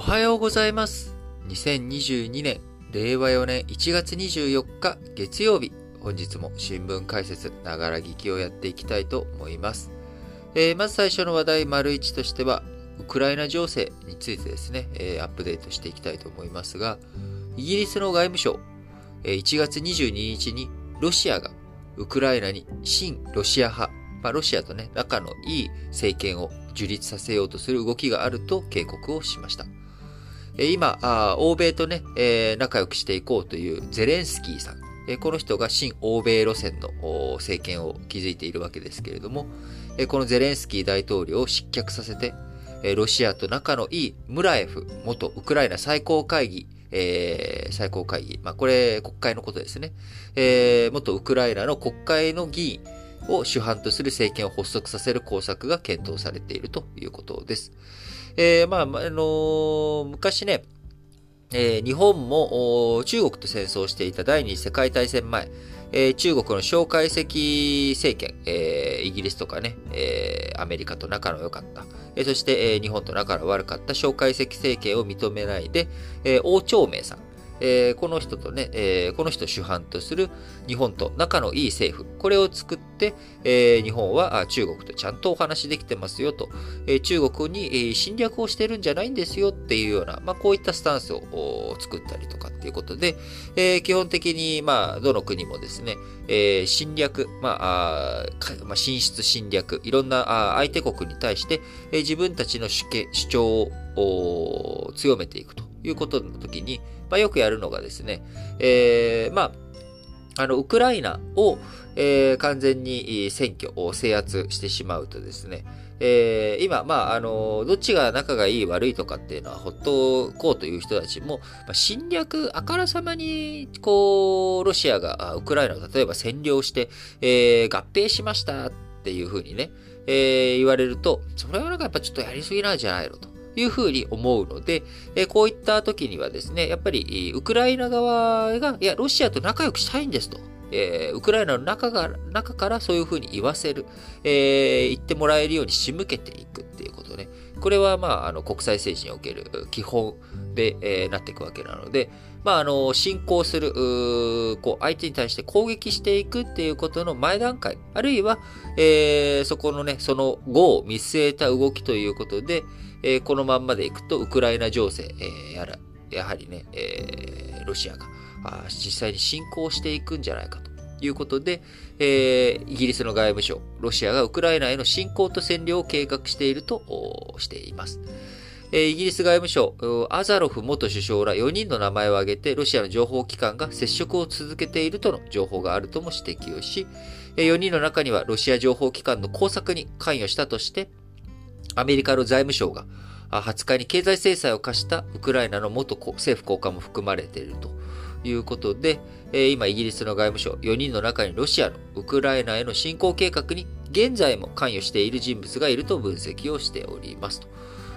おはようございます。2022年、令和4年1月24日月曜日、本日も新聞解説、ながら聞きをやっていきたいと思います。えーまず最初の話題、丸1としては、ウクライナ情勢についてですね、えーアップデートしていきたいと思いますが、イギリスの外務省、えー1月22日にロシアがウクライナに親ロシア派、まあ、ロシアとね、仲のいい政権を樹立させようとする動きがあると警告をしました。今、欧米とね、仲良くしていこうというゼレンスキーさん。この人が親欧米路線の政権を築いているわけですけれども、このゼレンスキー大統領を失脚させて、ロシアと仲のいいムラエフ元ウクライナ最高会議、えー最高会議。まあ、これ、国会のことですね。えー元ウクライナの国会の議員を主犯とする政権を発足させる工作が検討されているということです。えーまあ、あのー昔ね、えー日本も中国と戦争していた第二次世界大戦前、えー中国の蒋介石政権、えーイギリスとかね、えアメリカと仲の良かった、えそして、え日本と仲の悪かった蒋介石政権を認めないで、え王朝明さん、えーこの人とね、えーこの人主犯とする日本と仲のいい政府、これを作って、えー日本は中国とちゃんとお話できてますよと、えー中国に、侵略をしてるんじゃないんですよっていうような、まあ、こういったスタンスを作ったりとかっていうことで、えー基本的に、まあ、どの国もですね、えー侵略、まあ、あまあ、進出侵略、いろんなあ相手国に対して、えー自分たちの主主張を強めていくということの時に、まあ、よくやるのがですね、えーまあ、あの、ウクライナを、えー完全にえー占拠を制圧してしまうとですね、えー今、まあ、あの、どっちが仲がいい悪いとかっていうのは、ほっとこうという人たちも、まあ、侵略、あからさまに、こう、ロシアがウクライナを例えば占領して、えー合併しましたっていうふうにね、えー言われると、それはなんかやっぱちょっとやりすぎなんじゃないのと。いうふうに思うので、えこういった時にはですね、やっぱり、ウクライナ側が、いや、ロシアと仲良くしたいんですと。えーウクライナの中が中からそういうふうに言わせる、えー言ってもらえるように仕向けていくっていうことね。これは、まあ、あの国際政治における基本で、えーなっていくわけなので、まあ、あの、侵攻する、こう、相手に対して攻撃していくっていうことの前段階、あるいは、えーそこのね、その後を見据えた動きということで、えーこのまんまでいくと、ウクライナ情勢、えーやら、やはりね、えーロシアが、あ実際に侵攻していくんじゃないかということで、えーイギリスの外務省、ロシアがウクライナへの侵攻と占領を計画しているとしています。イギリス外務省、アザロフ元首相ら4人の名前を挙げて、ロシアの情報機関が接触を続けているとの情報があるとも指摘をし、4人の中にはロシア情報機関の工作に関与したとして、アメリカの財務省が20日に経済制裁を課したウクライナの元政府高官も含まれているということで、今イギリスの外務省4人の中にロシアのウクライナへの侵攻計画に現在も関与している人物がいると分析をしておりますと。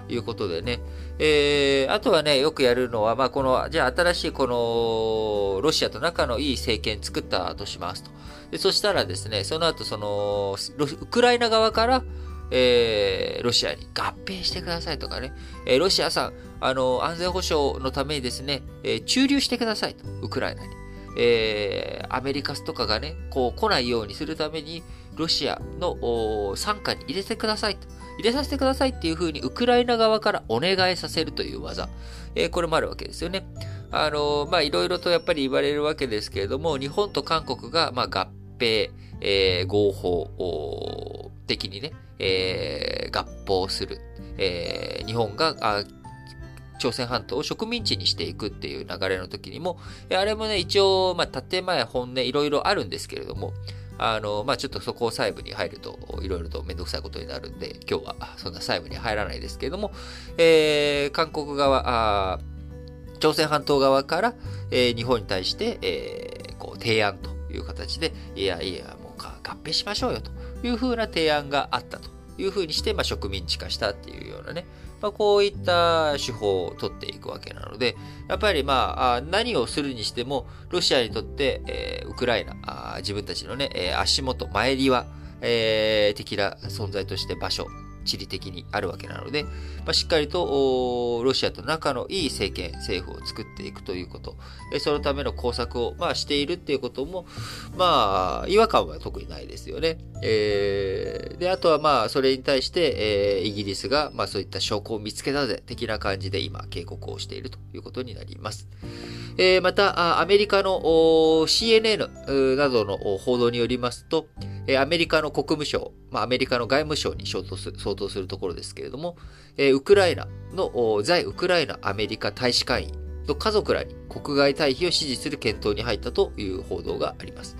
いうことでね。えーあとはね、よくやるのは、まあ、この、じゃあ新しいこの、ロシアと仲のいい政権作ったとしますと。でそしたらですね、その後、その、ウクライナ側から、えーロシアに合併してくださいとかね、えーロシアさん、あの、安全保障のためにですね、えー駐留してくださいと、ウクライナに。えーアメリカとかがね、こう来ないようにするために、ロシアのお傘下に入れてくださいと。入れさせてくださいっていうふうに、ウクライナ側からお願いさせるという技。えーこれもあるわけですよね。あの、ま、いろいろとやっぱり言われるわけですけれども、日本と韓国が、ま、合併、えー合法的にね、えー合併する。えー日本が、あ朝鮮半島を植民地にしていくっていう流れの時にも、あれもね、一応、まあ、建前、本音、いろいろあるんですけれども、あの、まあ、ちょっとそこを細部に入ると、いろいろとめんどくさいことになるんで、今日はそんな細部に入らないですけれども、えー韓国側、あ朝鮮半島側から、えー日本に対して、えーこう提案という形で、いやいや、もう合併しましょうよというふうな提案があったというふうにして、まあ、植民地化したっていうようなね、まあ、こういった手法を取っていくわけなので、やっぱりまあ、何をするにしても、ロシアにとって、えーウクライナ、あ自分たちのね、え足元、前際、えー的な存在として場所地理的にあるわけなので、まあ、しっかりとロシアと仲のいい政権、政府を作っていくということ、そのための工作を、まあ、しているっていうことも、まあ、違和感は特にないですよね。えー、で、あとはまあ、それに対して、えー、イギリスが、まあ、そういった証拠を見つけたぜ、的な感じで今、警告をしているということになります。えー、また、アメリカの CNN などの報道によりますと、アメリカの国務省、まあ、アメリカの外務省に相当す相当するところですけれどもえ、ウクライナの在ウクライナアメリカ大使館員の家族らに国外退避を支持する検討に入ったという報道があります。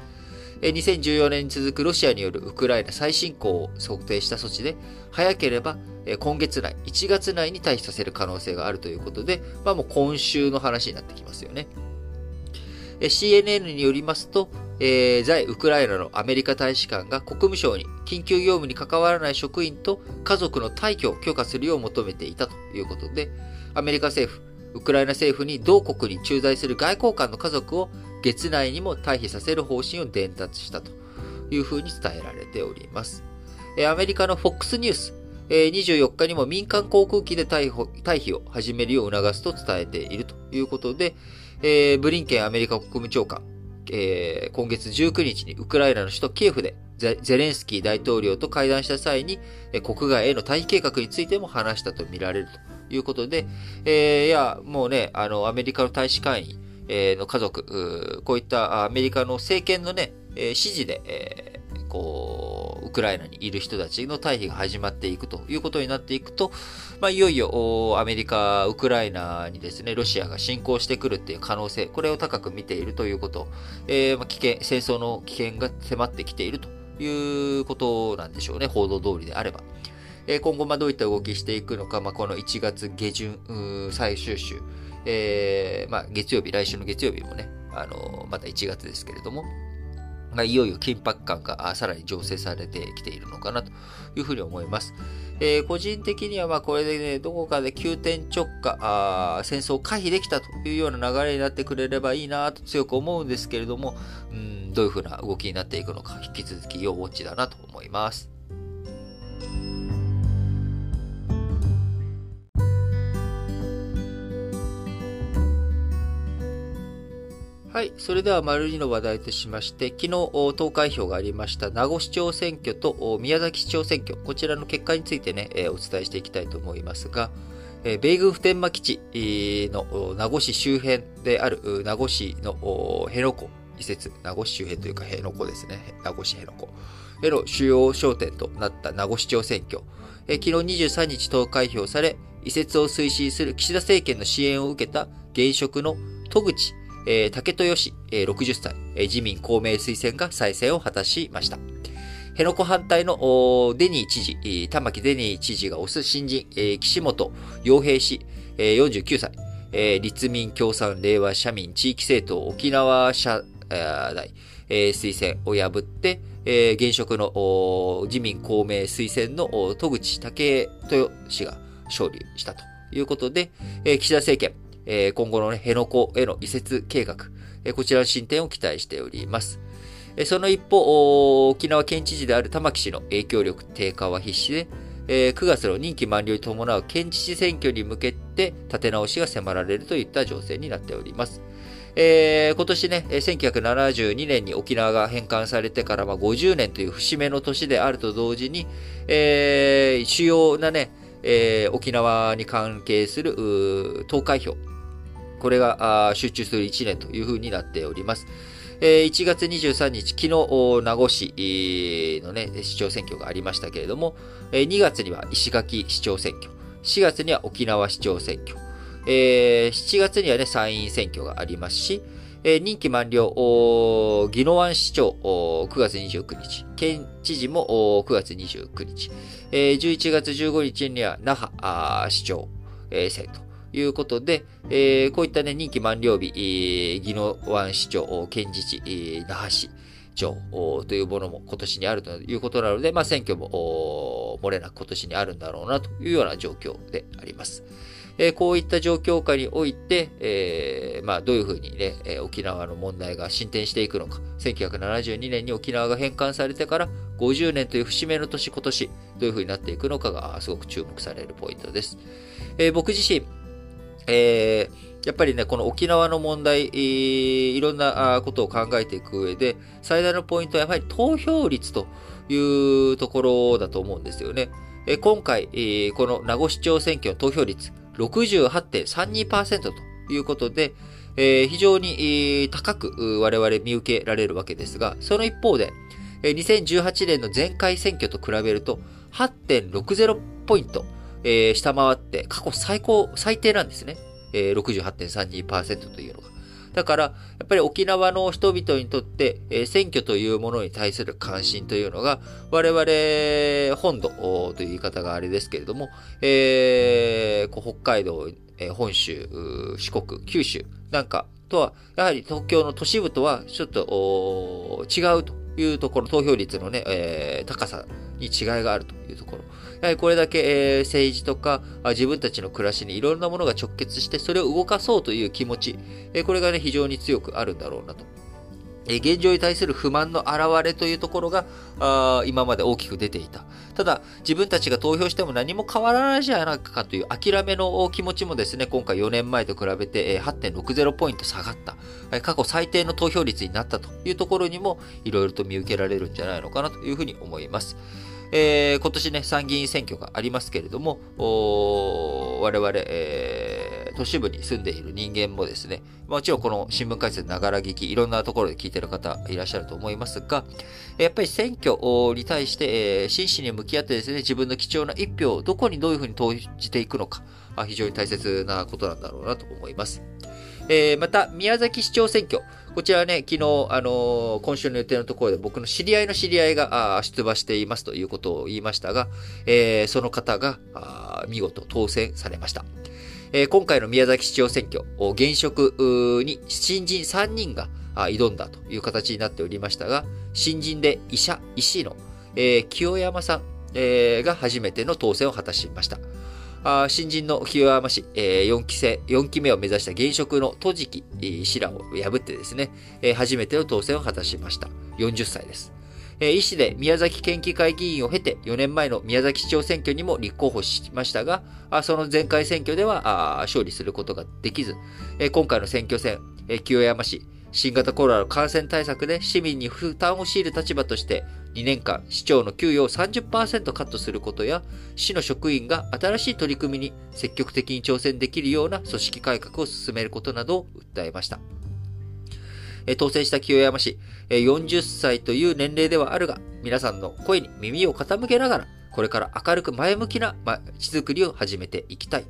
2014年に続くロシアによるウクライナ再侵攻を想定した措置で、早ければ今月内、1月内に退避させる可能性があるということで、まあもう今週の話になってきますよね。CNN によりますと、えー、在ウクライナのアメリカ大使館が国務省に緊急業務に関わらない職員と家族の退去を許可するよう求めていたということで、アメリカ政府、ウクライナ政府に同国に駐在する外交官の家族を月内にも退避させる方針を伝達したというふうに伝えられております。アメリカの FOX ニュース、24日にも民間航空機で退避を始めるよう促すと伝えているということで、ブリンケンアメリカ国務長官、え今月19日にウクライナの首都キエフでゼレンスキー大統領と会談した際に、国外への退避計画についても話したとみられるということで、えいや、もうね、あの、アメリカの大使館員、の家族、こういったアメリカの政権のね、指示で、こう、ウクライナにいる人たちの退避が始まっていくということになっていくと、まあ、いよいよアメリカ、ウクライナにですね、ロシアが侵攻してくるっていう可能性、これを高く見ているということ、えー、まあ、危険、戦争の危険が迫ってきているということなんでしょうね、報道通りであれば。えー、今後、まどういった動きしていくのか、まあ、この1月下旬、最終週、えー、まあ、月曜日、来週の月曜日もね、あの、また1月ですけれども、が、いよいよ緊迫感がさらに醸成されてきているのかなというふうに思います。えー、個人的にはまこれでね、どこかで急転直下あ、戦争を回避できたというような流れになってくれればいいなと強く思うんですけれども、うん、どういうふうな動きになっていくのか、引き続き要ウォッチだなと思います。はい。それでは、丸2の話題としまして、昨日、投開票がありました、名護市長選挙と宮崎市長選挙、こちらの結果についてね、お伝えしていきたいと思いますが、米軍普天間基地の名護市周辺である名護市の辺野古移設、名護市周辺というか辺野古ですね、名護市辺野古。への主要焦点となった名護市長選挙、昨日23日投開票され、移設を推進する岸田政権の支援を受けた現職の戸口えー、竹豊氏、えー、60歳、えー、自民公明推薦が再選を果たしました。辺野古反対のデニー知事、玉城デニー知事が推す新人、えー、岸本洋平氏、えー、49歳、えー、立民共産令和社民地域政党沖縄社大、えー、推薦を破って、えー、現職の自民公明推薦の戸口武豊氏が勝利したということで、えー、岸田政権、え今後のね、辺野古への移設計画、えこちらの進展を期待しております。えその一方、沖縄県知事である玉城氏の影響力低下は必至で、え9月の任期満了に伴う県知事選挙に向けて立て直しが迫られるといった情勢になっております。えー、今年ね、1972年に沖縄が返還されてからま50年という節目の年であると同時に、えー、主要なね、えー、沖縄に関係する投開票、これが集中する1年というふうになっております。1月23日、昨日、名護市のね、市長選挙がありましたけれども、2月には石垣市長選挙、4月には沖縄市長選挙、7月にはね、参院選挙がありますし、任期満了、宜野湾市長、9月29日、県知事も9月29日、11月15日には那覇市長選ということで、えー、こういったね、任期満了日、宜野湾市長、県自治、那覇市長というものも今年にあるということなので、まあ、選挙も漏れなく今年にあるんだろうなというような状況であります。えー、こういった状況下において、えー、まあ、どういうふうにね、え沖縄の問題が進展していくのか。1972年に沖縄が返還されてから50年という節目の年、今年、どういうふうになっていくのかがすごく注目されるポイントです。え僕自身、えやっぱりね、この沖縄の問題、いろんなことを考えていく上で、最大のポイントはやはり投票率というところだと思うんですよね。今回、この名護市長選挙の投票率68.32%ということで、非常に高く我々見受けられるわけですが、その一方で、2018年の前回選挙と比べると8.60ポイント、え下回って過去最高、最低なんですね。え68.32%というのが。だから、やっぱり沖縄の人々にとって、えー、選挙というものに対する関心というのが、我々本土という言い方があれですけれども、えー、こう北海道、えー、本州、四国、九州なんかとは、やはり東京の都市部とはちょっと違うというところ、投票率のね、えー、高さに違いがあるというところ。やはりこれだけ、え、政治とか自分たちの暮らしにいろんなものが直結して、それを動かそうという気持ち、え、これがね、非常に強くあるんだろうなと。え現状に対する不満の表れというところが、あ今まで大きく出ていた。ただ、自分たちが投票しても何も変わらないじゃないかという諦めの気持ちもですね、今回4年前と比べて8.60ポイント下がった。過去最低の投票率になったというところにも、いろいろと見受けられるんじゃないのかなというふうに思います。えー、今年ね、参議院選挙がありますけれども、我々、えー、都市部に住んでいる人間もですね、もちろんこの新聞解説ながら聞き、いろんなところで聞いてる方いらっしゃると思いますが、やっぱり選挙に対して、えー、真摯に向き合ってですね、自分の貴重な一票をどこにどういうふうに投じていくのか、非常に大切なことなんだろうなと思います。えー、また、宮崎市長選挙。こちらね、昨日、あの、今週の予定のところで僕の知り合いの知り合いが出馬していますということを言いましたが、えー、その方が見事当選されました。えー、今回の宮崎市長選挙、現職に新人3人が挑んだという形になっておりましたが、新人で医者、医師の、えー、清山さん、えー、が初めての当選を果たしました。あ新人の清山市、えー、4期生、4期目を目指した現職の戸敷氏らを破ってですね、えー、初めての当選を果たしました。40歳です。えー、医師で宮崎県議会議員を経て、4年前の宮崎市長選挙にも立候補しましたが、あその前回選挙ではあ勝利することができず、えー、今回の選挙戦、えー、清山市、新型コロナの感染対策で市民に負担を強いる立場として、2年間、市長の給与を30%カットすることや、市の職員が新しい取り組みに積極的に挑戦できるような組織改革を進めることなどを訴えました。当選した清山市、40歳という年齢ではあるが、皆さんの声に耳を傾けながら、これから明るく前向きな街づくりを始めていきたい。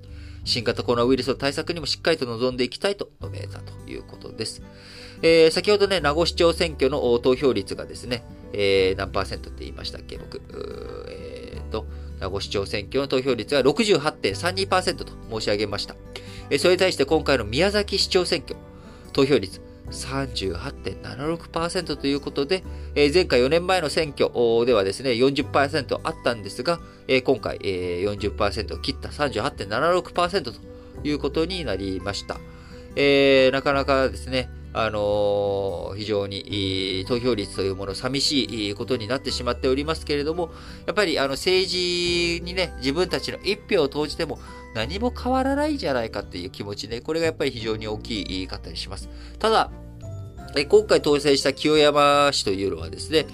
新型コロナウイルスの対策にもしっかりと臨んでいきたいと述べたということです。えー、先ほどね、名護市長選挙の投票率がですね、えー、何パーセントって言いましたっけ、僕？えー、と、名護市長選挙の投票率が68.32%と申し上げました。えー、それに対して今回の宮崎市長選挙、投票率38.76%ということで、えー、前回4年前の選挙ではですね、40%あったんですが、えー、今回、えー、40%を切った38.76%ということになりました。えー、なかなかですね、あの、非常に投票率というもの寂しいことになってしまっておりますけれども、やっぱりあの政治にね、自分たちの一票を投じても何も変わらないんじゃないかっていう気持ちね、これがやっぱり非常に大きかったりします。ただ、今回当選した清山氏というのはですね、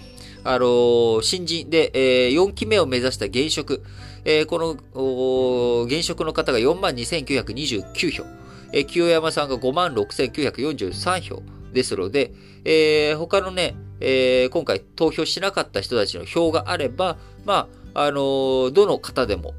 あの、新人で、え、4期目を目指した現職、え、この、現職の方が4万2929票。えー、清山さんが56,943票ですので、えー、他のね、えー、今回投票しなかった人たちの票があれば、まあ、あのー、どの方でも、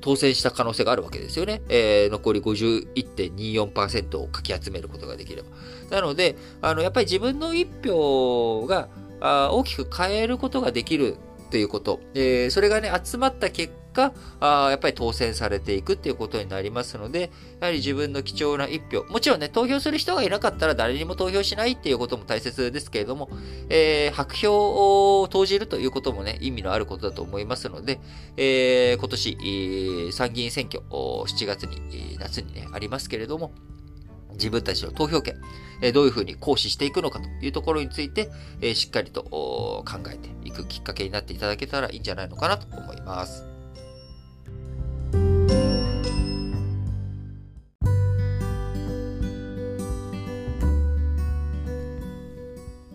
当選した可能性があるわけですよね。えー、残り51.24%をかき集めることができれば。なので、あの、やっぱり自分の一票があ大きく変えることができるということ。えー、それがね、集まった結果、あやっぱり当選されていくっていうことになりますので、やはり自分の貴重な一票、もちろんね、投票する人がいなかったら誰にも投票しないっていうことも大切ですけれども、えー、白票を投じるということもね、意味のあることだと思いますので、えー、今年、参議院選挙、7月に、夏にね、ありますけれども、自分たちの投票権、えどういうふうに行使していくのかというところについて、えしっかりと考えていくきっかけになっていただけたらいいんじゃないのかなと思います。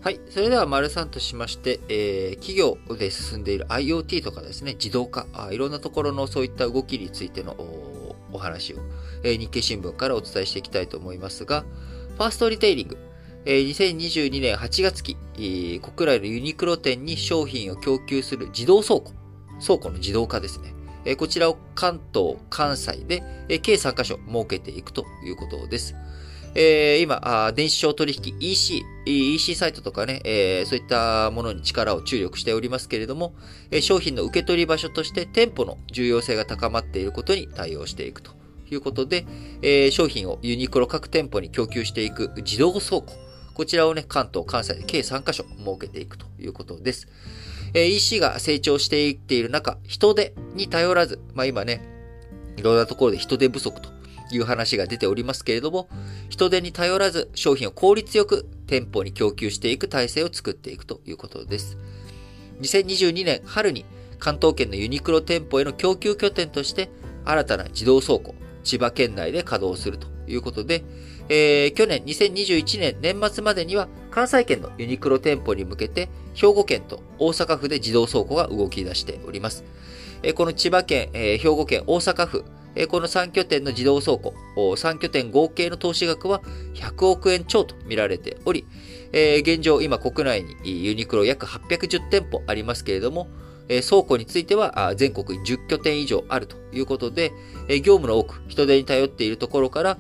はい。それでは、丸3としまして、えー、企業で進んでいる IoT とかですね、自動化あ、いろんなところのそういった動きについてのお話を、えー、日経新聞からお伝えしていきたいと思いますが、ファーストリテイリング、えー、2022年8月期、えー、国内のユニクロ店に商品を供給する自動倉庫、倉庫の自動化ですね。えー、こちらを関東、関西で、えー、計3カ所設けていくということです。えー、今電子商取引 EC、EC サイトとかね、えー、そういったものに力を注力しておりますけれども、えー、商品の受け取り場所として店舗の重要性が高まっていることに対応していくということで、えー、商品をユニクロ各店舗に供給していく自動倉庫。こちらをね、関東、関西で計3カ所設けていくということです。えー、EC が成長していっている中、人手に頼らず、まあ今ね、いろんなところで人手不足という話が出ておりますけれども、人手に頼らず商品を効率よく店舗に供給していく体制を作っていくということです。2022年春に関東圏のユニクロ店舗への供給拠点として新たな自動倉庫、千葉県内で稼働するということで、えー、去年2021年年末までには関西圏のユニクロ店舗に向けて兵庫県と大阪府で自動倉庫が動き出しております。えー、この千葉県、えー、兵庫県、大阪府、この3拠点の自動倉庫、3拠点合計の投資額は100億円超と見られており、現状今国内にユニクロ約810店舗ありますけれども、倉庫については全国に10拠点以上あるということで、業務の多く人手に頼っているところから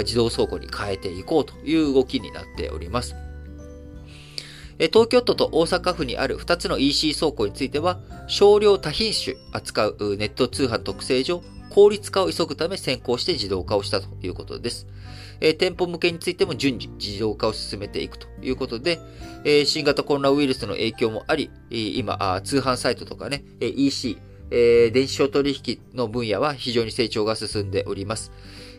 自動倉庫に変えていこうという動きになっております。東京都と大阪府にある2つの EC 倉庫については、少量多品種扱うネット通販特性上、効率化を急ぐため先行して自動化をしたということです。えー、店舗向けについても順次自動化を進めていくということで、えー、新型コロナウイルスの影響もあり、今、通販サイトとかね、EC、えー、電子商取引の分野は非常に成長が進んでおります。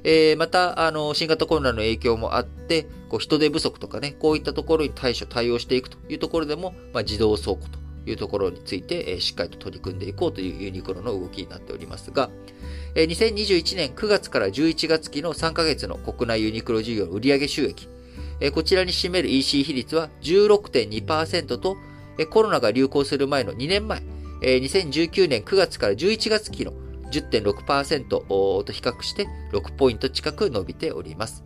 えー、また、あの、新型コロナの影響もあって、こう人手不足とかね、こういったところに対処、対応していくというところでも、まあ、自動倉庫というところについて、え、しっかりと取り組んでいこうというユニクロの動きになっておりますが、2021年9月から11月期の3ヶ月の国内ユニクロ事業の売上収益、こちらに占める EC 比率は16.2%と、コロナが流行する前の2年前、2019年9月から11月期の10.6%と比較して6ポイント近く伸びております。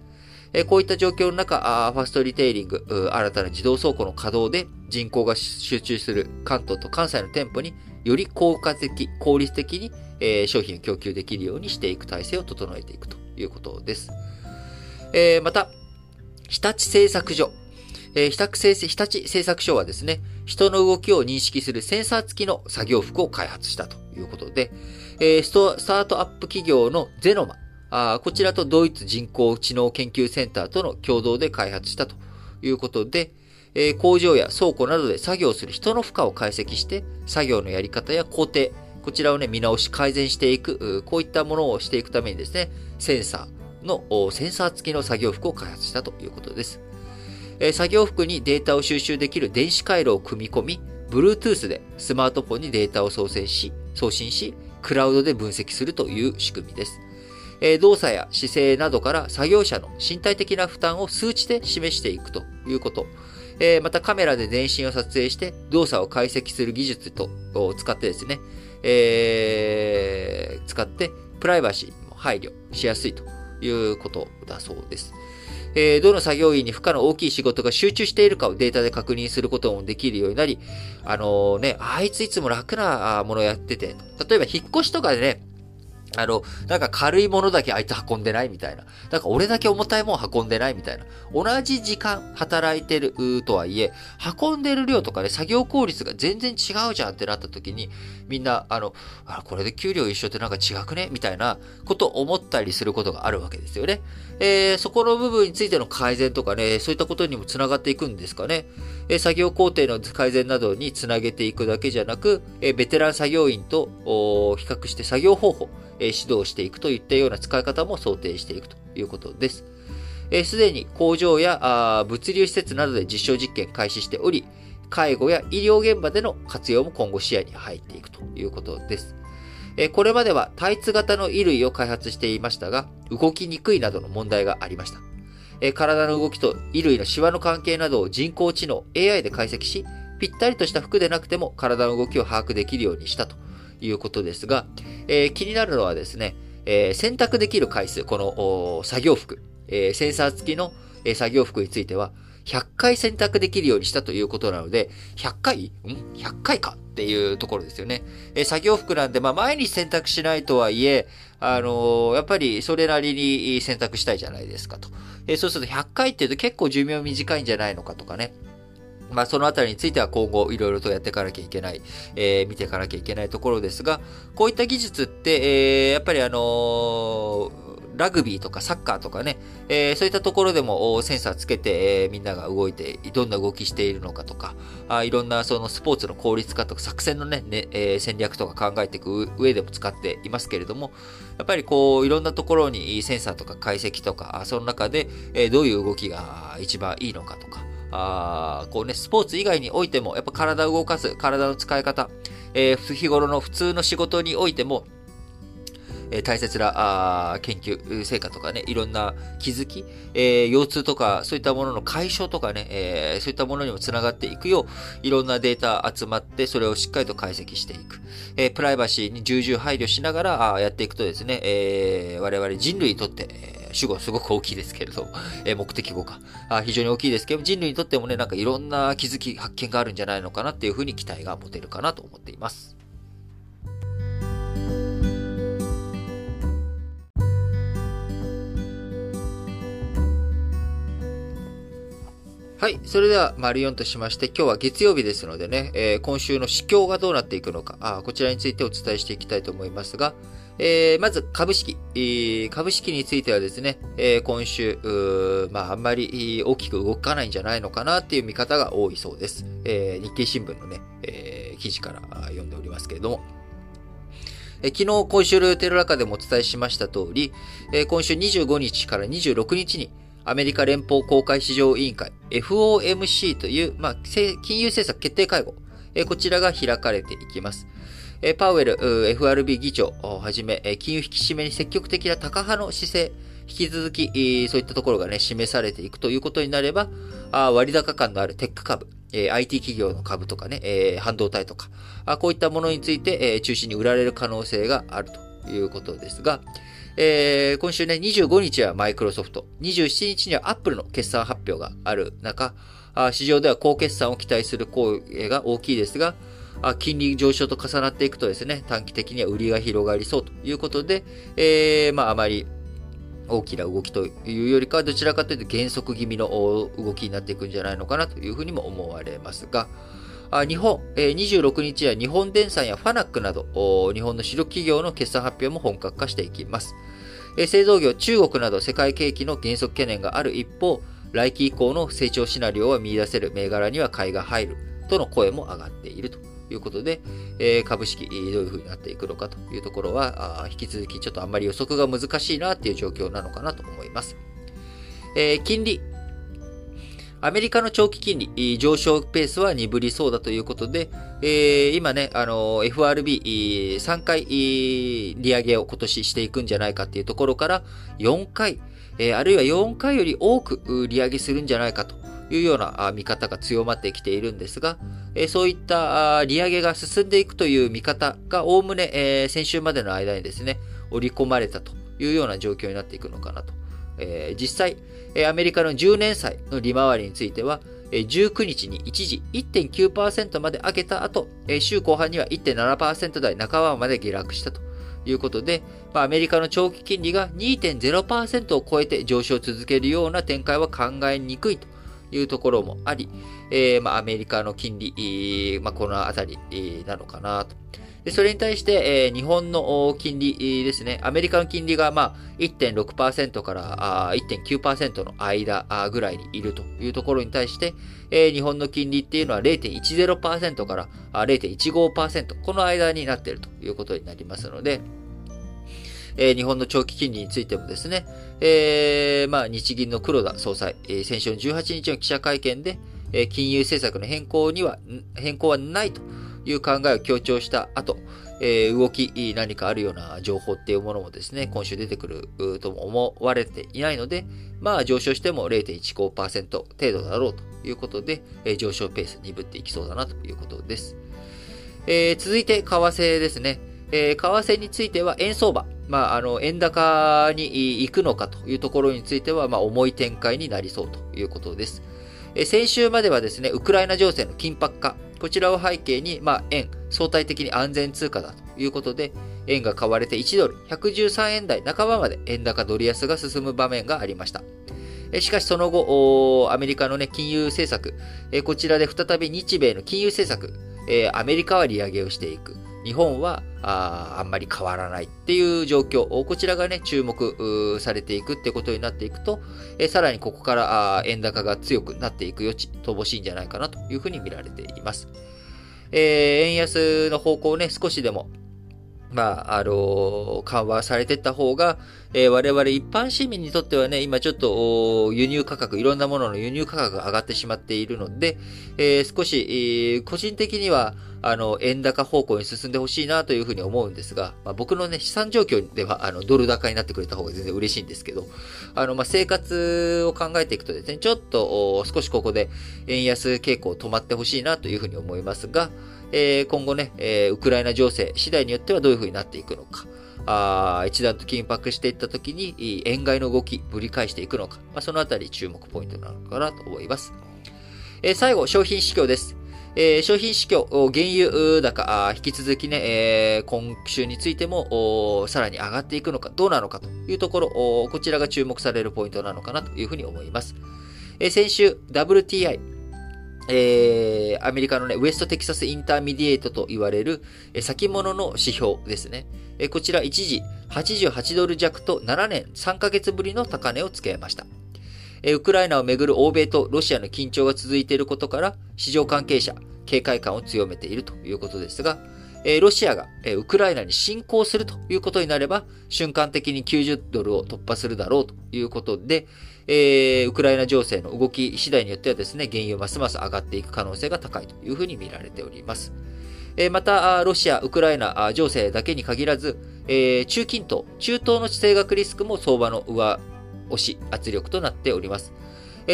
えこういった状況の中、ファストリテイリング、新たな自動倉庫の稼働で人口が集中する関東と関西の店舗により効果的、効率的にえ商品を供給できるようにしていく体制を整えていくということです。えまた、日立製作所。え日立製日立製作所はですね、人の動きを認識するセンサー付きの作業服を開発したということで、えストスタートアップ企業のゼノマ、あこちらとドイツ人工知能研究センターとの共同で開発したということで、え工場や倉庫などで作業する人の負荷を解析して、作業のやり方や工程、こちらをね、見直し、改善していく、こういったものをしていくためにですね、センサーの、センサー付きの作業服を開発したということです。え作業服にデータを収集できる電子回路を組み込み、Bluetooth でスマートフォンにデータを送信し、送信し、クラウドで分析するという仕組みです。え動作や姿勢などから作業者の身体的な負担を数値で示していくということ。えまたカメラで全身を撮影して動作を解析する技術とを使ってですね、え、使ってプライバシーも配慮しやすいということだそうです。え、どの作業員に負荷の大きい仕事が集中しているかをデータで確認することもできるようになり、あの、ね、あいついつも楽なものをやってて、例えば引っ越しとかでね、あの、なんか軽いものだけあいつ運んでないみたいな。なんか俺だけ重たいもん運んでないみたいな。同じ時間働いてるとはいえ、運んでる量とかね、作業効率が全然違うじゃんってなった時に、みんな、あの、あこれで給料一緒ってなんか違くね？みたいなこと思ったりすることがあるわけですよね。えー、そこの部分についての改善とかね、そういったことにもつながっていくんですかね。えー、作業工程の改善などにつなげていくだけじゃなく、えー、ベテラン作業員と比較して作業方法、え指導していくといったような使い方も想定していくということです。す、で、に工場や物流施設などで実証実験開始しており、介護や医療現場での活用も今後視野に入っていくということです。これまではタイツ型の衣類を開発していましたが、動きにくいなどの問題がありました。体の動きと衣類のシワの関係などを人工知能 AI で解析し、ぴったりとした服でなくても体の動きを把握できるようにしたということですが、えー、気になるのはですね、えー、選択できる回数、この作業服、えー、センサー付きの、え作業服については、100回選択できるようにしたということなので、100回？ん ?100 回か？っていうところですよね。え作業服なんで、まあ、毎日選択しないとはいえ、あのやっぱりそれなりに選択したいじゃないですかと。えそうすると100回っていうと結構寿命短いんじゃないのかとかね。まあ、そのあたりについては今後いろいろとやっていかなきゃいけない、えー、見ていかなきゃいけないところですが、こういった技術って、えー、やっぱりあのー、ラグビーとかサッカーとかね、えー、そういったところでもセンサーつけて、えー、みんなが動いて、どんな動きしているのかとか、あいろんなそのスポーツの効率化とか作戦のね、ねえー、戦略とか考えていく上でも使っていますけれども、やっぱりこう、いろんなところにセンサーとか解析とか、その中で、えどういう動きが一番いいのかとか、あこうね、スポーツ以外においても、やっぱ体を動かす、体の使い方、えー、日頃の普通の仕事においても、えー、大切なあ研究成果とかね、いろんな気づき、えー、腰痛とか、そういったものの解消とかね、えー、そういったものにもつながっていくよう、いろんなデータ集まって、それをしっかりと解析していく。えプライバシーに重々配慮しながらあやっていくとですね、え我々人類にとって、主語すごく大きいですけれど、え目的語かあ。非常に大きいですけど、人類にとってもね、なんかいろんな気づき、発見があるんじゃないのかなっていうふうに期待が持てるかなと思っています。はい。それでは、丸4としまして、今日は月曜日ですのでね、えー、今週の市況がどうなっていくのかあ、こちらについてお伝えしていきたいと思いますが、えー、まず株式、えー、株式についてはですね、えー、今週、まあ、あんまり大きく動かないんじゃないのかなっていう見方が多いそうです。え日経新聞のね、え記事から読んでおりますけれども、昨日、今週ルテルラカでもお伝えしました通り、今週25日から26日に、アメリカ連邦公開市場委員会 FOMC という、まあ、金融政策決定会合、こちらが開かれていきます。パウエル FRB 議長をはじめ、金融引き締めに積極的な高派の姿勢、引き続き、そういったところがね、示されていくということになれば、割高感のあるテック株、IT 企業の株とかね、半導体とか、こういったものについて、中心に売られる可能性があるということですが、えー、今週ね、25日はマイクロソフト、27日にはアップルの決算発表がある中、市場では高決算を期待する声が大きいですが、金利上昇と重なっていくとですね、短期的には売りが広がりそうということで、えー、まああまり大きな動きというよりかは、どちらかというと減速気味の動きになっていくんじゃないのかなというふうにも思われますが、日本、26日は日本電産やファナックなど、日本の主力企業の決算発表も本格化していきます。製造業、中国など世界景気の減速懸念がある一方、来期以降の成長シナリオは見出せる銘柄には買いが入るとの声も上がっているということで、え株式どういう風になっていくのかというところは、引き続きちょっとあんまり予測が難しいなっていう状況なのかなと思います。え金利、アメリカの長期金利上昇ペースは鈍りそうだということで、えー、今ね、あの、FRB3 回利上げを今年していくんじゃないかっていうところから4回、えー、あるいは4回より多く利上げするんじゃないかというような見方が強まってきているんですが、そういった利上げが進んでいくという見方がおおむね、先週までの間にですね、織り込まれたというような状況になっていくのかなと。実際、アメリカの10年債の利回りについては、19日に一時1.9%まで上げた後、週後半には1.7%台半ばまで下落したということで、アメリカの長期金利が2.0%を超えて上昇を続けるような展開は考えにくいというところもあり、えー、まあ、アメリカの金利、まあ、このあたりなのかなと。でそれに対して、えー、日本の金利ですね。アメリカの金利が、まあ、1.6%から1.9%の間ぐらいにいるというところに対して、えー、日本の金利っていうのは0.10%から0.15%、この間になっているということになりますので、えー、日本の長期金利についてもですね、えー、まあ、日銀の黒田総裁、えー、先週の18日の記者会見で、えー、金融政策の変更には、変更はないという考えを強調した後、えー、動き、何かあるような情報っていうものもですね、今週出てくるとも思われていないので、まあ上昇しても0.15%程度だろうということで、えー、上昇ペース鈍っていきそうだなということです。えー、続いて、為替ですね。えー、為替については円相場。まあ、あの、円高に行くのかというところについては、まあ、重い展開になりそうということです。先週まではですね、ウクライナ情勢の緊迫化、こちらを背景に、まあ、円、相対的に安全通貨だということで、円が買われて1ドル113円台半ばまで円高ドル安が進む場面がありました。しかしその後、アメリカの、ね、金融政策、こちらで再び日米の金融政策、アメリカは利上げをしていく。日本はああんまり変わらないっていう状況、こちらがね、注目されていくってことになっていくと、えさらにここからあ円高が強くなっていく余地、乏しいんじゃないかなというふうに見られています。えー、円安の方向をね、少しでもまあ、あの、緩和されていった方が、えー、我々一般市民にとってはね、今ちょっと輸入価格、いろんなものの輸入価格が上がってしまっているので、えー、少し、えー、個人的には、あの、円高方向に進んでほしいなというふうに思うんですが、まあ、僕のね、資産状況では、あの、ドル高になってくれた方が全然嬉しいんですけど、あの、まあ、生活を考えていくとですね、ちょっと、少しここで円安傾向止まってほしいなというふうに思いますが、えー、今後ね、えー、ウクライナ情勢次第によってはどういうふうになっていくのか、あ一段と緊迫していったときに、円買いの動き、ぶり返していくのか、まあ、そのあたり注目ポイントなのかなと思います。えー、最後、商品市況です。えー、商品市況、原油高、引き続きね、えー、今週についても、さらに上がっていくのか、どうなのかというところ、こちらが注目されるポイントなのかなというふうに思います。えー、先週、WTI、えー、アメリカのね、 West Texas Intermediate と言われる、え先物の指標ですね。こちら一時88ドル弱と7年3ヶ月ぶりの高値をつけました。ウクライナをめぐる欧米とロシアの緊張が続いていることから、市場関係者、警戒感を強めているということですが、ロシアがウクライナに侵攻するということになれば、瞬間的に90ドルを突破するだろうということで、ウクライナ情勢の動き次第によってはですね、原油ますます上がっていく可能性が高いというふうに見られております。また、ロシア、ウクライナ情勢だけに限らず、中近東、中東の地政学リスクも相場の上押し、圧力となっております。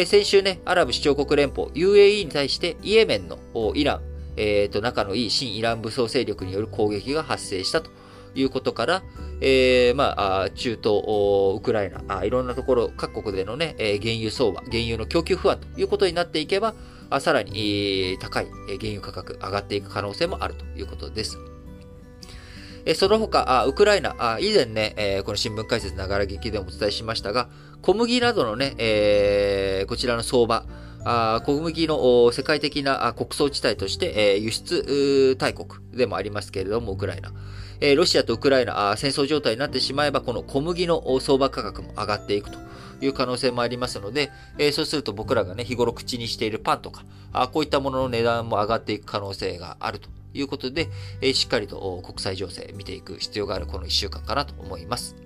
先週ね、アラブ首長国連邦 UAE に対してイエメンのイラン、えー、と仲のいい新イラン武装勢力による攻撃が発生したということから、えー、まあ、中東、ウクライナ、いろんなところ、各国でのね、原油相場、原油の供給不安ということになっていけば、さらに高い原油価格上がっていく可能性もあるということです。えその他、ウクライナ、以前ね、えこの新聞解説ながら劇でもお伝えしましたが、小麦などのね、えこちらの相場、小麦の世界的な穀倉地帯として、輸出大国でもありますけれども、ウクライナ。ロシアとウクライナ、戦争状態になってしまえば、この小麦の相場価格も上がっていくという可能性もありますので、そうすると僕らがね、日頃口にしているパンとか、あこういったものの値段も上がっていく可能性があるということで、えしっかりと国際情勢見ていく必要があるこの1週間かなと思います。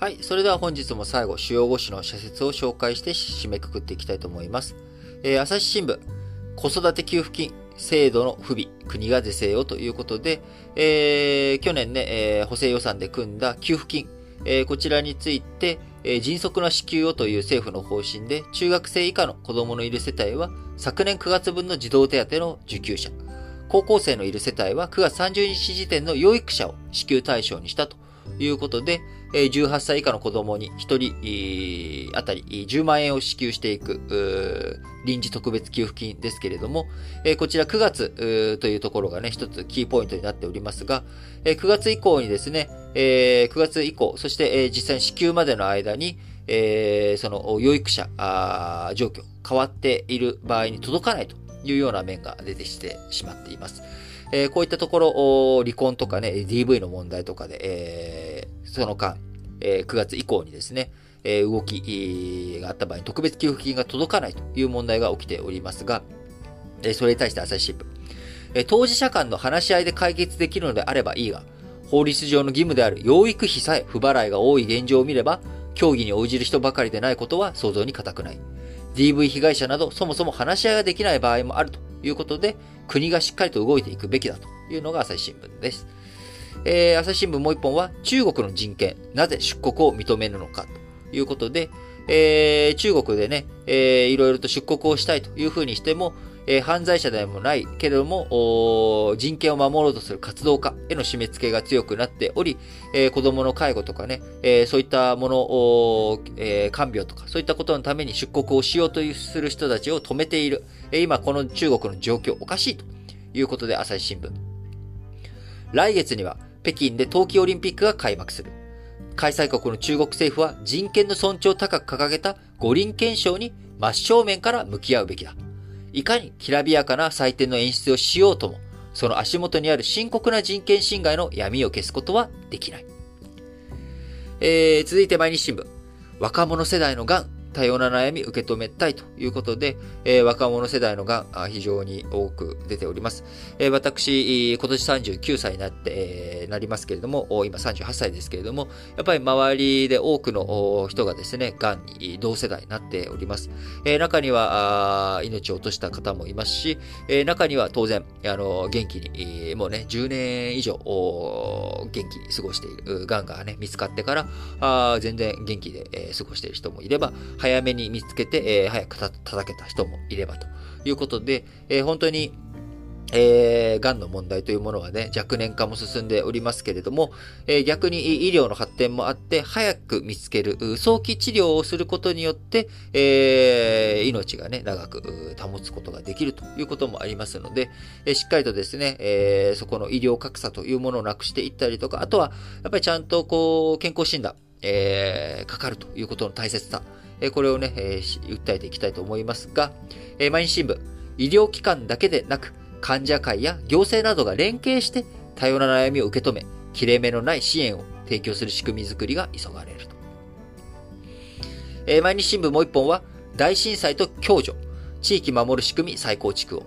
はい。それでは本日も最後、主要5種の社説を紹介して締めくくっていきたいと思います。えー、朝日新聞、子育て給付金、制度の不備、国が是正をということで、えー、去年ね、えー、補正予算で組んだ給付金、えー、こちらについて、えー、迅速な支給をという政府の方針で、中学生以下の子供のいる世帯は、昨年9月分の児童手当の受給者、高校生のいる世帯は9月30日時点の養育者を支給対象にしたということで、18歳以下の子供に1人当たり10万円を支給していく臨時特別給付金ですけれども、こちら9月というところがね、一つキーポイントになっておりますが、9月以降にですね、9月以降、そして実際に支給までの間に、その養育者状況変わっている場合に届かないというような面が出てきてしまっています。こういったところ、離婚とかね、DV の問題とかで、え、その間、えー、9月以降にですね、え動きがあった場合に特別給付金が届かないという問題が起きておりますが、えそれに対して朝日新聞、え当事者間の話し合いで解決できるのであればいいが、法律上の義務である養育費さえ不払いが多い現状を見れば、協議に応じる人ばかりでないことは想像に難くない。DV 被害者などそもそも話し合いができない場合もあるということで、国がしっかりと動いていくべきだというのが朝日新聞です。えー、朝日新聞もう一本は中国の人権、なぜ出国を認めるのかということで、えー、中国でね、えー、いろいろと出国をしたいというふうにしても、えー、犯罪者でもないけれども、人権を守ろうとする活動家への締め付けが強くなっており、えー、子供の介護とかね、えー、そういったものを、えー、看病とか、そういったことのために出国をしようとする人たちを止めている。えー、今、この中国の状況おかしいということで、朝日新聞。来月には北京で冬季オリンピックが開幕する。開催国の中国政府は人権の尊重を高く掲げた五輪憲章に真正面から向き合うべきだ。いかにきらびやかな祭典の演出をしようとも、その足元にある深刻な人権侵害の闇を消すことはできない。えー、続いて毎日新聞。若者世代の癌、多様な悩み受け止めたいということで、えー、若者世代のが、非常に多く出ております。えー、私、今年39歳になって、えー、なりますけれども、今38歳ですけれども、やっぱり周りで多くの人がですね、がんに同世代になっております。え、中には命を落とした方もいますし、え、中には当然、あの元気に、もうね、10年以上、元気に過ごしている、ががね、見つかってから、あ全然元気で、過ごしている人もいれば、早めに見つけて、えー、早く叩けた人もいればということで、えー、本当にえー、癌の問題というものはね、若年化も進んでおりますけれども、えー、逆に医療の発展もあって、早く見つける、早期治療をすることによって、えー、命がね、長く保つことができるということもありますので、えしっかりとですね、えそこの医療格差というものをなくしていったりとか、あとは、やっぱりちゃんとこう、健康診断、えーかかるということの大切さ、えこれをね、え訴えていきたいと思いますが、え毎日新聞、医療機関だけでなく、患者会や行政などが連携して多様な悩みを受け止め、切れ目のない支援を提供する仕組みづくりが急がれると。え毎日新聞もう一本は、大震災と共助、地域守る仕組み再構築を。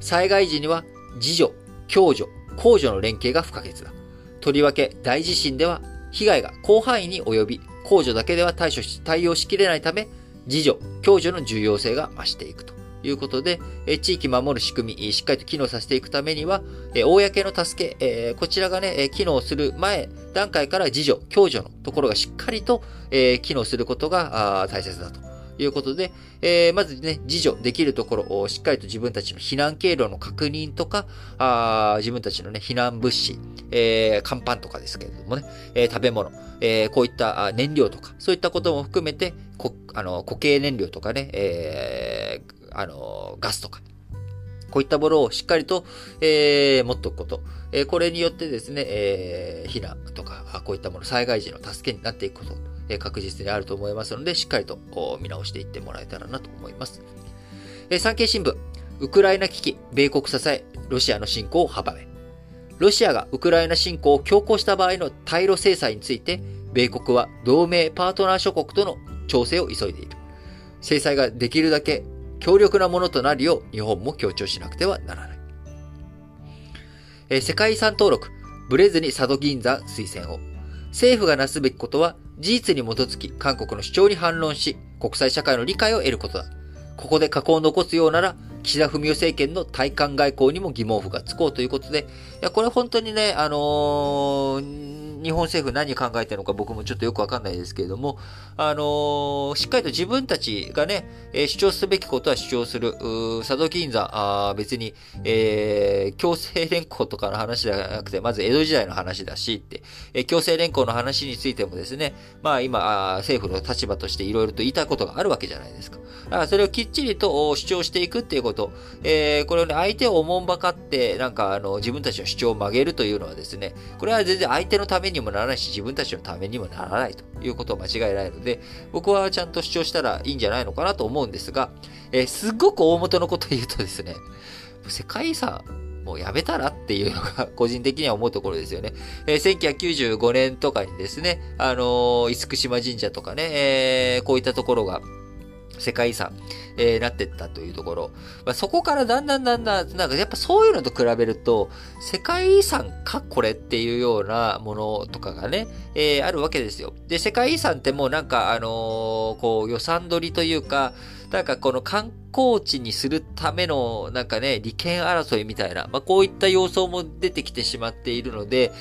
災害時には、自助、共助、公助の連携が不可欠だ。とりわけ大地震では、被害が広範囲に及び、控除だけでは対処し、対応しきれないため、自助、共助の重要性が増していくと。いうことで、地域守る仕組み、しっかりと機能させていくためには、公の助け、こちらがね、機能する前、段階から自助、共助のところがしっかりと機能することが大切だと。いうことで、えー、まずね、自助できるところをしっかりと自分たちの避難経路の確認とか、あ自分たちのね、避難物資、えー、乾パンとかですけれどもね、えー、食べ物、えー、こういった燃料とか、そういったことも含めて、こあの固形燃料とかね、えー、あのガスとか、こういったものをしっかりと、えー、持っておくこと。えー、これによってですね、えー、避難とか、こういったもの、災害時の助けになっていくこと。確実にあると思いますので、しっかりと見直していってもらえたらなと思います。産経新聞、ウクライナ危機、米国支え、ロシアの侵攻を阻め。ロシアがウクライナ侵攻を強行した場合の対ロ制裁について、米国は同盟パートナー諸国との調整を急いでいる。制裁ができるだけ強力なものとなるよう日本も強調しなくてはならない。え世界遺産登録、ブレずに佐渡銀山推薦を。政府がなすべきことは事実に基づき韓国の主張に反論し、国際社会の理解を得ることだ。ここで過去を残すようなら、岸田文雄政権の対韓外交にも疑問符がつこうということで、いや、これ本当にね、あのー日本政府何考えてるのか僕もちょっとよくわかんないですけれども、あのー、しっかりと自分たちがね、えー、主張すべきことは主張する。佐渡金座、あ別に、えー、強制連行とかの話ではなくて、まず江戸時代の話だしって、えー、強制連行の話についてもですね、まあ今、あ政府の立場としていろいろと言いたいことがあるわけじゃないですか。だからそれをきっちりと主張していくっていうこと、とえー、これをね、相手をおもんばかって、なんかあの、自分たちの主張を曲げるというのはですね、これは全然相手のためにもならないし、自分たちのためにもならないということを間違いないので、僕はちゃんと主張したらいいんじゃないのかなと思うんですが、えー、すっごく大元のことを言うとですね、世界遺産、もうやめたらっていうのが 個人的には思うところですよね。えー、1995年とかにですね、あのー、厳島神社とかね、えー、こういったところが世界遺産、えー、なってったというところ。まあ、そこからだんだんだんだん、なんかやっぱそういうのと比べると、世界遺産かこれっていうようなものとかがね、えー、あるわけですよ。で、世界遺産ってもうなんかあのー、こう予算取りというか、なんかこの観光地にするためのなんかね、利権争いみたいな、まあこういった様相も出てきてしまっているので、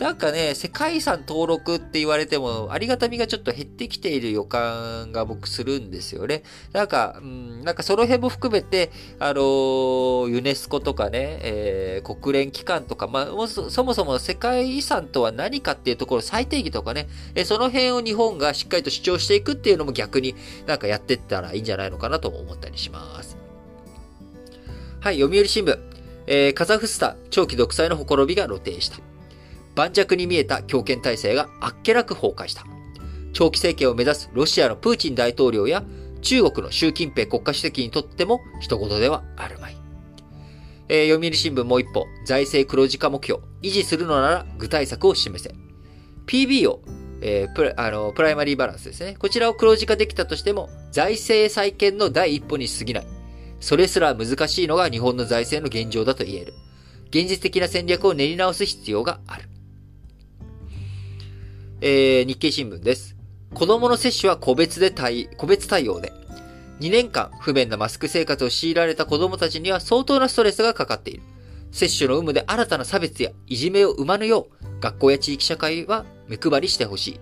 なんかね、世界遺産登録って言われても、ありがたみがちょっと減ってきている予感が僕するんですよね。なんか、うん、なんかその辺も含めて、あのー、ユネスコとかね、えー、国連機関とか、まあ、そもそも世界遺産とは何かっていうところ、最定義とかね、え、その辺を日本がしっかりと主張していくっていうのも逆になんかやってったらいいんじゃないのかなと思ったりします。はい、読売新聞。えー、カザフスタン、長期独裁のほころびが露呈した。盤石に見えた強権体制があっけらく崩壊した。長期政権を目指すロシアのプーチン大統領や中国の習近平国家主席にとっても一言ではあるまい。えー、読売新聞もう一歩、財政黒字化目標、維持するのなら具体策を示せ。PB を、えー、プラあのプライマリーバランスですね。こちらを黒字化できたとしても、財政再建の第一歩に過ぎない。それすら難しいのが日本の財政の現状だと言える。現実的な戦略を練り直す必要がある。えー、日経新聞です。子供の接種は個別で対、個別対応で。2年間不便なマスク生活を強いられた子供たちには相当なストレスがかかっている。接種の有無で新たな差別やいじめを生まぬよう、学校や地域社会は目配りしてほしい。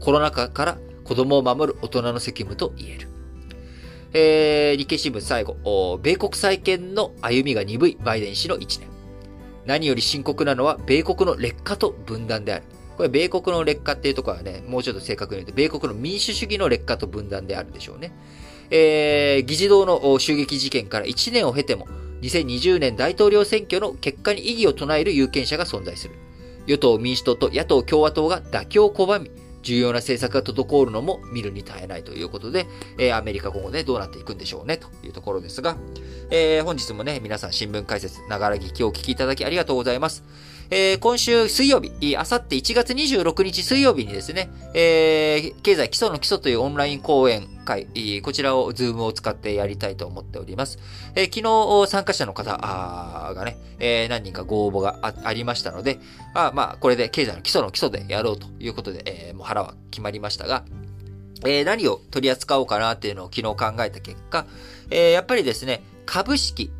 コロナ禍から子供を守る大人の責務と言える。えー、日経新聞最後、米国再建の歩みが鈍いバイデン氏の1年。何より深刻なのは米国の劣化と分断である。これ、米国の劣化っていうところはね、もうちょっと正確に言うと、米国の民主主義の劣化と分断であるでしょうね。えー、議事堂の襲撃事件から1年を経ても、2020年大統領選挙の結果に異議を唱える有権者が存在する。与党民主党と野党共和党が妥協を拒み、重要な政策が滞るのも見るに耐えないということで、えー、アメリカ今後ね、どうなっていくんでしょうね、というところですが、えー、本日もね、皆さん新聞解説、ながら聞きをお聞きいただきありがとうございます。えー、今週水曜日、あさって1月26日水曜日にですね、えー、経済基礎の基礎というオンライン講演会、こちらをズームを使ってやりたいと思っております。えー、昨日参加者の方がね、えー、何人かご応募がありましたので、あまあ、これで経済の基礎の基礎でやろうということで、えー、もう腹は決まりましたが、えー、何を取り扱おうかなっていうのを昨日考えた結果、えー、やっぱりですね、株式、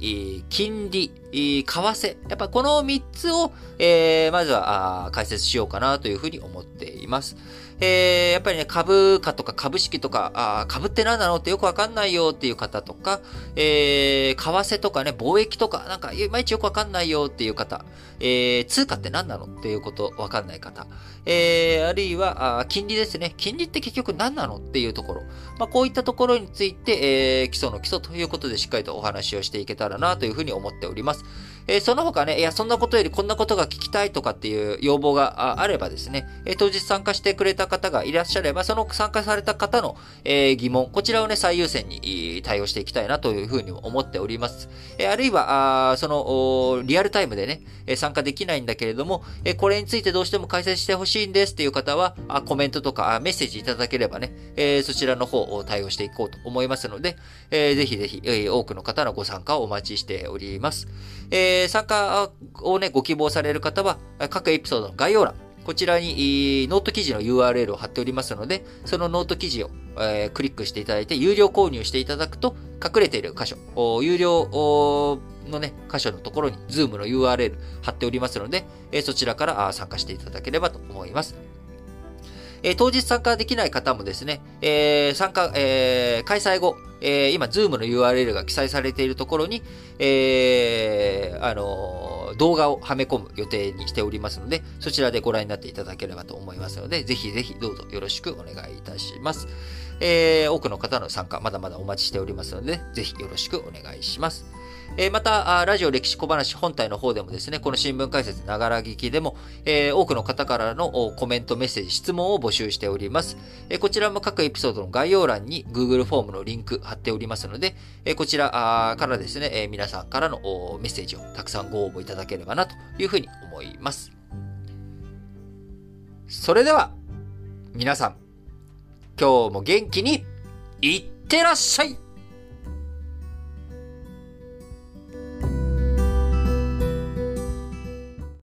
金利、為替。やっぱこの3つを、えー、まずは解説しようかなというふうに思っています。えー、やっぱりね、株価とか株式とか、あ株って何なのってよくわかんないよっていう方とか、えー、為替とかね、貿易とか、なんか、いまいちよくわかんないよっていう方、えー、通貨って何なのっていうことわかんない方、えー、あるいは、あ金利ですね。金利って結局何なのっていうところ。まあ、こういったところについて、えー、基礎の基礎ということでしっかりとお話をしていけたらなというふうに思っております。えー、その他ね、いや、そんなことよりこんなことが聞きたいとかっていう要望があればですね、えー、当日参加してくれた方がいらっしゃれば、その参加された方の、えー、疑問、こちらをね、最優先に対応していきたいなというふうに思っております。えあるいは、あその、リアルタイムでね、参加できないんだけれども、えこれについてどうしても解説してほしいんですっていう方は、あコメントとかメッセージいただければね、えそちらの方を対応していこうと思いますので、えー、ぜひぜひ、え多くの方のご参加をお待ちしております。えー、参加をね、ご希望される方は、各エピソードの概要欄、こちらにノート記事の URL を貼っておりますので、そのノート記事を、えー、クリックしていただいて、有料購入していただくと、隠れている箇所、有料のね、箇所のところに Zoom の URL 貼っておりますので、えー、そちらから参加していただければと思います。えー、当日参加できない方もですね、えー、参加、えー、開催後、え、今、Zoom の URL が記載されているところに、え、あの、動画をはめ込む予定にしておりますので、そちらでご覧になっていただければと思いますので、ぜひぜひどうぞよろしくお願いいたします。え、多くの方の参加、まだまだお待ちしておりますので、ぜひよろしくお願いします。えー、また、ラジオ歴史小話本体の方でもですね、この新聞解説ながら聞きでも、えー、多くの方からのコメント、メッセージ、質問を募集しております。えー、こちらも各エピソードの概要欄に Google フォームのリンク貼っておりますので、えこちらからですね、え皆さんからのメッセージをたくさんご応募いただければなというふうに思います。それでは、皆さん、今日も元気にいってらっしゃい